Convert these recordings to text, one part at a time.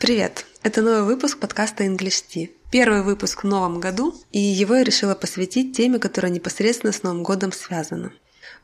Привет! Это новый выпуск подкаста English Tea. Первый выпуск в новом году, и его я решила посвятить теме, которая непосредственно с Новым годом связана.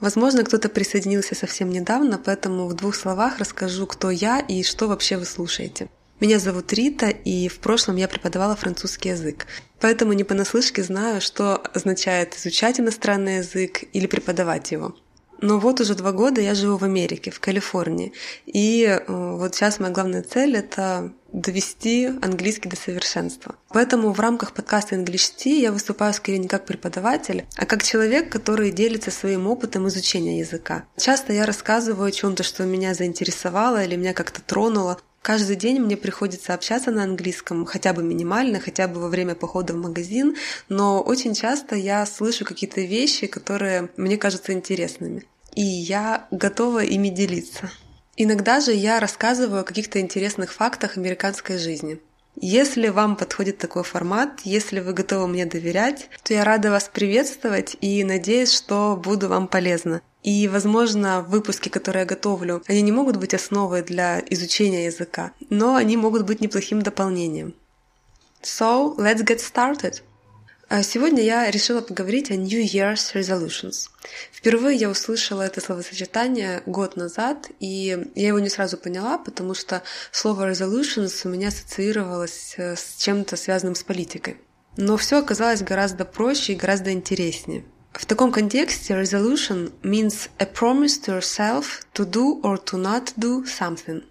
Возможно, кто-то присоединился совсем недавно, поэтому в двух словах расскажу, кто я и что вообще вы слушаете. Меня зовут Рита, и в прошлом я преподавала французский язык. Поэтому не понаслышке знаю, что означает изучать иностранный язык или преподавать его. Но вот уже два года я живу в Америке, в Калифорнии. И э, вот сейчас моя главная цель — это довести английский до совершенства. Поэтому в рамках подкаста English Tea я выступаю скорее не как преподаватель, а как человек, который делится своим опытом изучения языка. Часто я рассказываю о чем-то, что меня заинтересовало или меня как-то тронуло. Каждый день мне приходится общаться на английском, хотя бы минимально, хотя бы во время похода в магазин, но очень часто я слышу какие-то вещи, которые мне кажутся интересными. И я готова ими делиться. Иногда же я рассказываю о каких-то интересных фактах американской жизни. Если вам подходит такой формат, если вы готовы мне доверять, то я рада вас приветствовать и надеюсь, что буду вам полезна. И, возможно, выпуски, которые я готовлю, они не могут быть основой для изучения языка, но они могут быть неплохим дополнением. So, let's get started! А сегодня я решила поговорить о New Year's Resolutions. Впервые я услышала это словосочетание год назад, и я его не сразу поняла, потому что слово resolutions у меня ассоциировалось э, с чем-то связанным с политикой. Но все оказалось гораздо проще и гораздо интереснее. В таком контексте resolution means a promise to yourself to do or to not do something.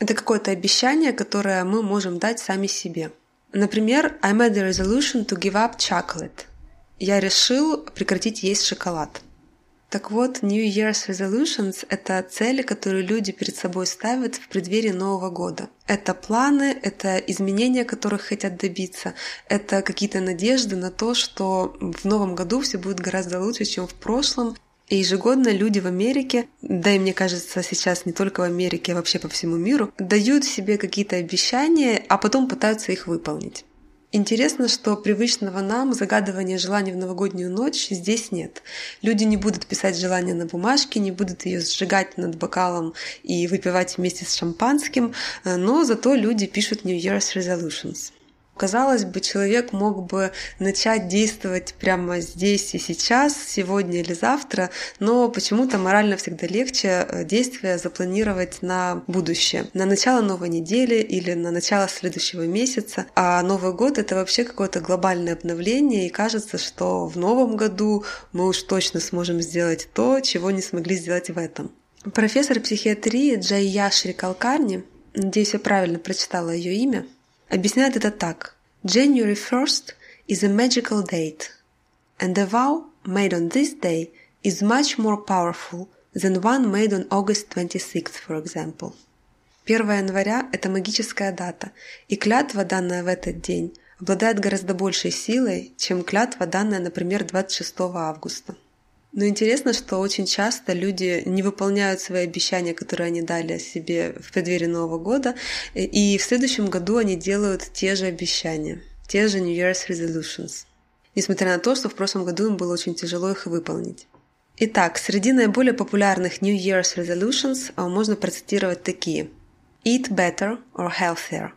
Это какое-то обещание, которое мы можем дать сами себе. Например, I made a resolution to give up chocolate. Я решил прекратить есть шоколад. Так вот, New Year's Resolutions – это цели, которые люди перед собой ставят в преддверии Нового года. Это планы, это изменения, которых хотят добиться, это какие-то надежды на то, что в Новом году все будет гораздо лучше, чем в прошлом, и ежегодно люди в Америке, да и мне кажется сейчас не только в Америке, а вообще по всему миру, дают себе какие-то обещания, а потом пытаются их выполнить. Интересно, что привычного нам загадывания желаний в новогоднюю ночь здесь нет. Люди не будут писать желания на бумажке, не будут ее сжигать над бокалом и выпивать вместе с шампанским, э, но зато люди пишут New Year's Resolutions. Казалось бы, человек мог бы начать действовать прямо здесь и сейчас, сегодня или завтра, но почему-то морально всегда легче э, действия запланировать на будущее, на начало новой недели или на начало следующего месяца. А Новый год — это вообще какое-то глобальное обновление, и кажется, что в новом году мы уж точно сможем сделать то, чего не смогли сделать в этом. Профессор психиатрии Джайя Шрикалкарни, надеюсь, я правильно прочитала ее имя, объясняет это так. January 1st is a magical date, and a vow made on this day is much more powerful than one made on August 26th, for example. 1 января – это магическая дата, и клятва, данная в этот день, обладает гораздо большей силой, чем клятва, данная, например, 26 августа. Но интересно, что очень часто люди не выполняют свои обещания, которые они дали себе в преддверии Нового года, и в следующем году они делают те же обещания, те же New Year's Resolutions, несмотря на то, что в прошлом году им было очень тяжело их выполнить. Итак, среди наиболее популярных New Year's Resolutions а, можно процитировать такие. Eat better or healthier.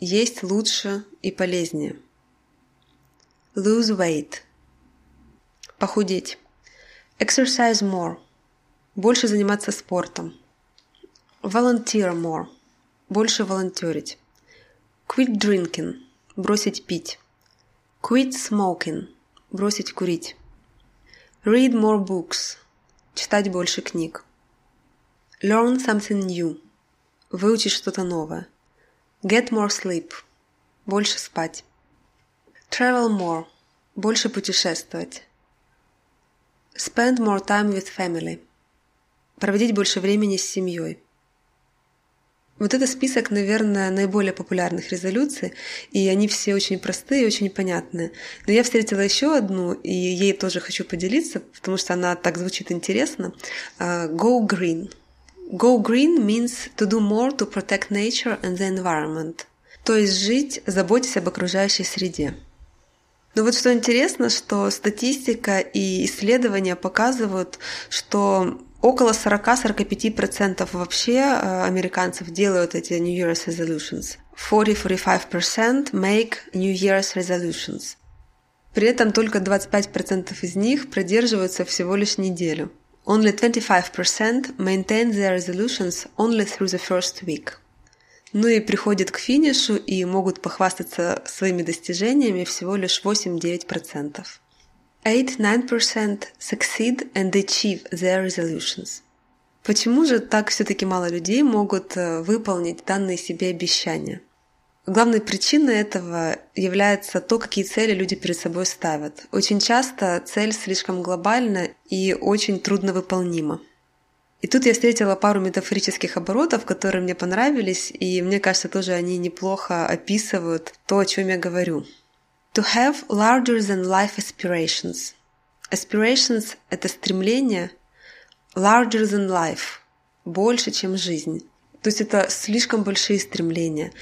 Есть лучше и полезнее. Lose weight – Похудеть. Exercise more. Больше заниматься спортом. Volunteer more. Больше волонтерить. Quit drinking. Бросить пить. Quit smoking. Бросить курить. Read more books. Читать больше книг. Learn something new. Выучить что-то новое. Get more sleep. Больше спать. Travel more. Больше путешествовать. Spend more time with family. Проводить больше времени с семьей. Вот это список, наверное, наиболее популярных резолюций, и они все очень простые и очень понятные. Но я встретила еще одну, и ей тоже хочу поделиться, потому что она так звучит интересно. А, Go green. Go green means to do more to protect nature and the environment. То есть жить, заботясь об окружающей среде. Но вот что интересно, что статистика и исследования показывают, что Около 40-45% вообще э, американцев делают эти New Year's resolutions. 40-45% make New Year's resolutions. При этом только 25% из них продерживаются всего лишь неделю. Only 25% maintain their resolutions only through the first week. Ну и приходят к финишу и могут похвастаться своими достижениями всего лишь 8-9%. 8-9% succeed and achieve their resolutions. Почему же так все-таки мало людей могут э, выполнить данные себе обещания? Главной причиной этого является то, какие цели люди перед собой ставят. Очень часто цель слишком глобальна и очень трудно выполнима. И тут я встретила пару метафорических оборотов, которые мне понравились, и мне кажется, тоже они неплохо описывают то, о чем я говорю. To have larger than life aspirations. Aspirations — это стремление larger than life, больше, чем жизнь. То есть это слишком большие стремления.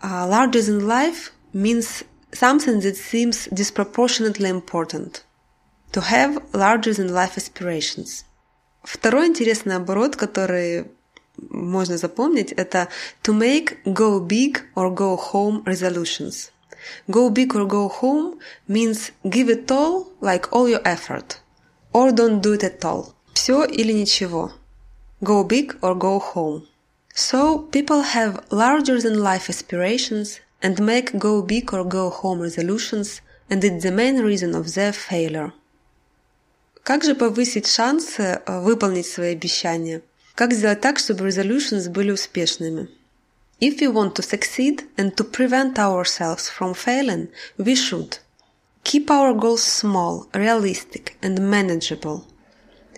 Uh, larger than life means something that seems disproportionately important. To have larger than life aspirations. Второй интересный оборот, который можно запомнить, это to make go big or go home resolutions. Go big or go home means give it all, like all your effort. Or don't do it at all. Все или ничего. Go big or go home. So people have larger than life aspirations and make go big or go home resolutions, and it's the main reason of their failure. Как же повысить шансы выполнить свои обещания? Как сделать так, чтобы resolutions были успешными? If we want to succeed and to prevent ourselves from failing, we should keep our goals small, realistic and manageable.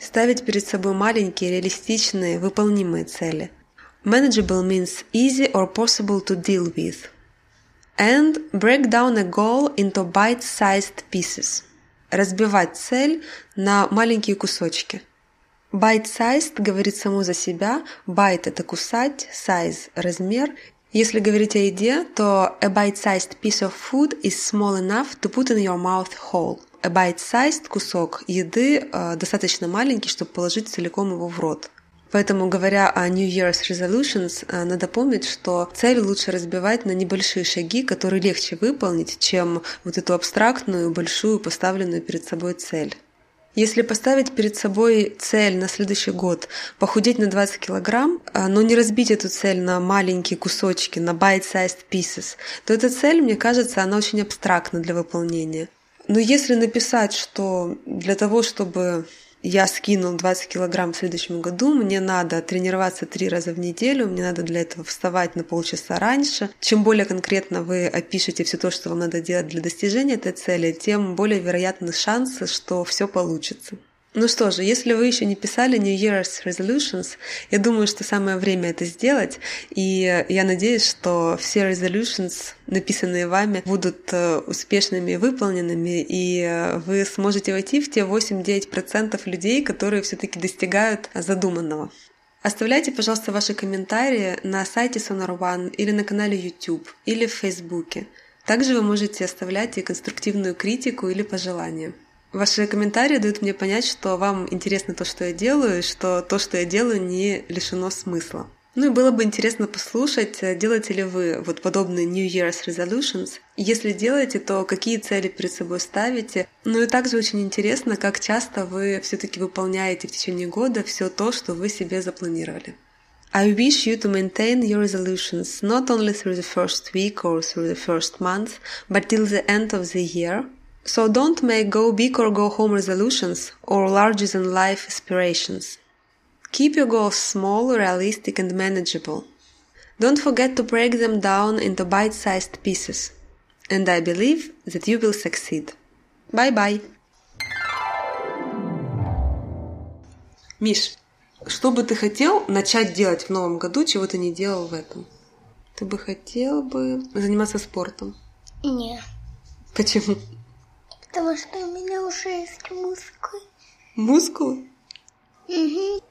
Ставить перед собой маленькие, реалистичные, выполнимые цели – Manageable means easy or possible to deal with. And break down a goal into bite-sized pieces. Разбивать цель на маленькие кусочки. Bite-sized говорит само за себя. Bite – это кусать, size – размер. Если говорить о еде, то a bite-sized piece of food is small enough to put in your mouth whole. A bite-sized кусок еды э, достаточно маленький, чтобы положить целиком его в рот. Поэтому, говоря о New Year's Resolutions, э, надо помнить, что цель лучше разбивать на небольшие шаги, которые легче выполнить, чем вот эту абстрактную, большую, поставленную перед собой цель. Если поставить перед собой цель на следующий год похудеть на 20 килограмм, э, но не разбить эту цель на маленькие кусочки, на bite-sized pieces, то эта цель, мне кажется, она очень абстрактна для выполнения. Но если написать, что для того, чтобы я скинул 20 килограмм в следующем году, мне надо тренироваться три раза в неделю, мне надо для этого вставать на полчаса раньше. Чем более конкретно вы опишете все то, что вам надо делать для достижения этой цели, тем более вероятны шансы, что все получится. Ну что же, если вы еще не писали New Year's Resolutions, я думаю, что самое время это сделать, и я надеюсь, что все resolutions, написанные вами, будут э, успешными выполненными, и э, вы сможете войти в те 8-9% людей, которые все-таки достигают задуманного. Оставляйте, пожалуйста, ваши комментарии на сайте Sonar One или на канале YouTube или в Фейсбуке. Также вы можете оставлять и конструктивную критику или пожелания. Ваши комментарии дают мне понять, что вам интересно то, что я делаю, и что то, что я делаю, не лишено смысла. Ну и было бы интересно послушать, э, делаете ли вы вот подобные New Year's Resolutions. Если делаете, то какие цели перед собой ставите. Ну и также очень интересно, как часто вы все-таки выполняете в течение года все то, что вы себе запланировали. I wish you to maintain your resolutions not only through the first week or through the first month, but till the end of the year, So don't make go big or go home resolutions or larger than life aspirations. Keep your goals small, realistic, and manageable. Don't forget to break them down into bite sized pieces. And I believe that you will succeed. Bye bye. Миш, что бы ты хотел начать делать в новом году, чего ты не делал в этом? Ты бы хотел бы заниматься спортом? Нет. Почему? Потому что у меня уже есть мускулы. Мускулы? Угу.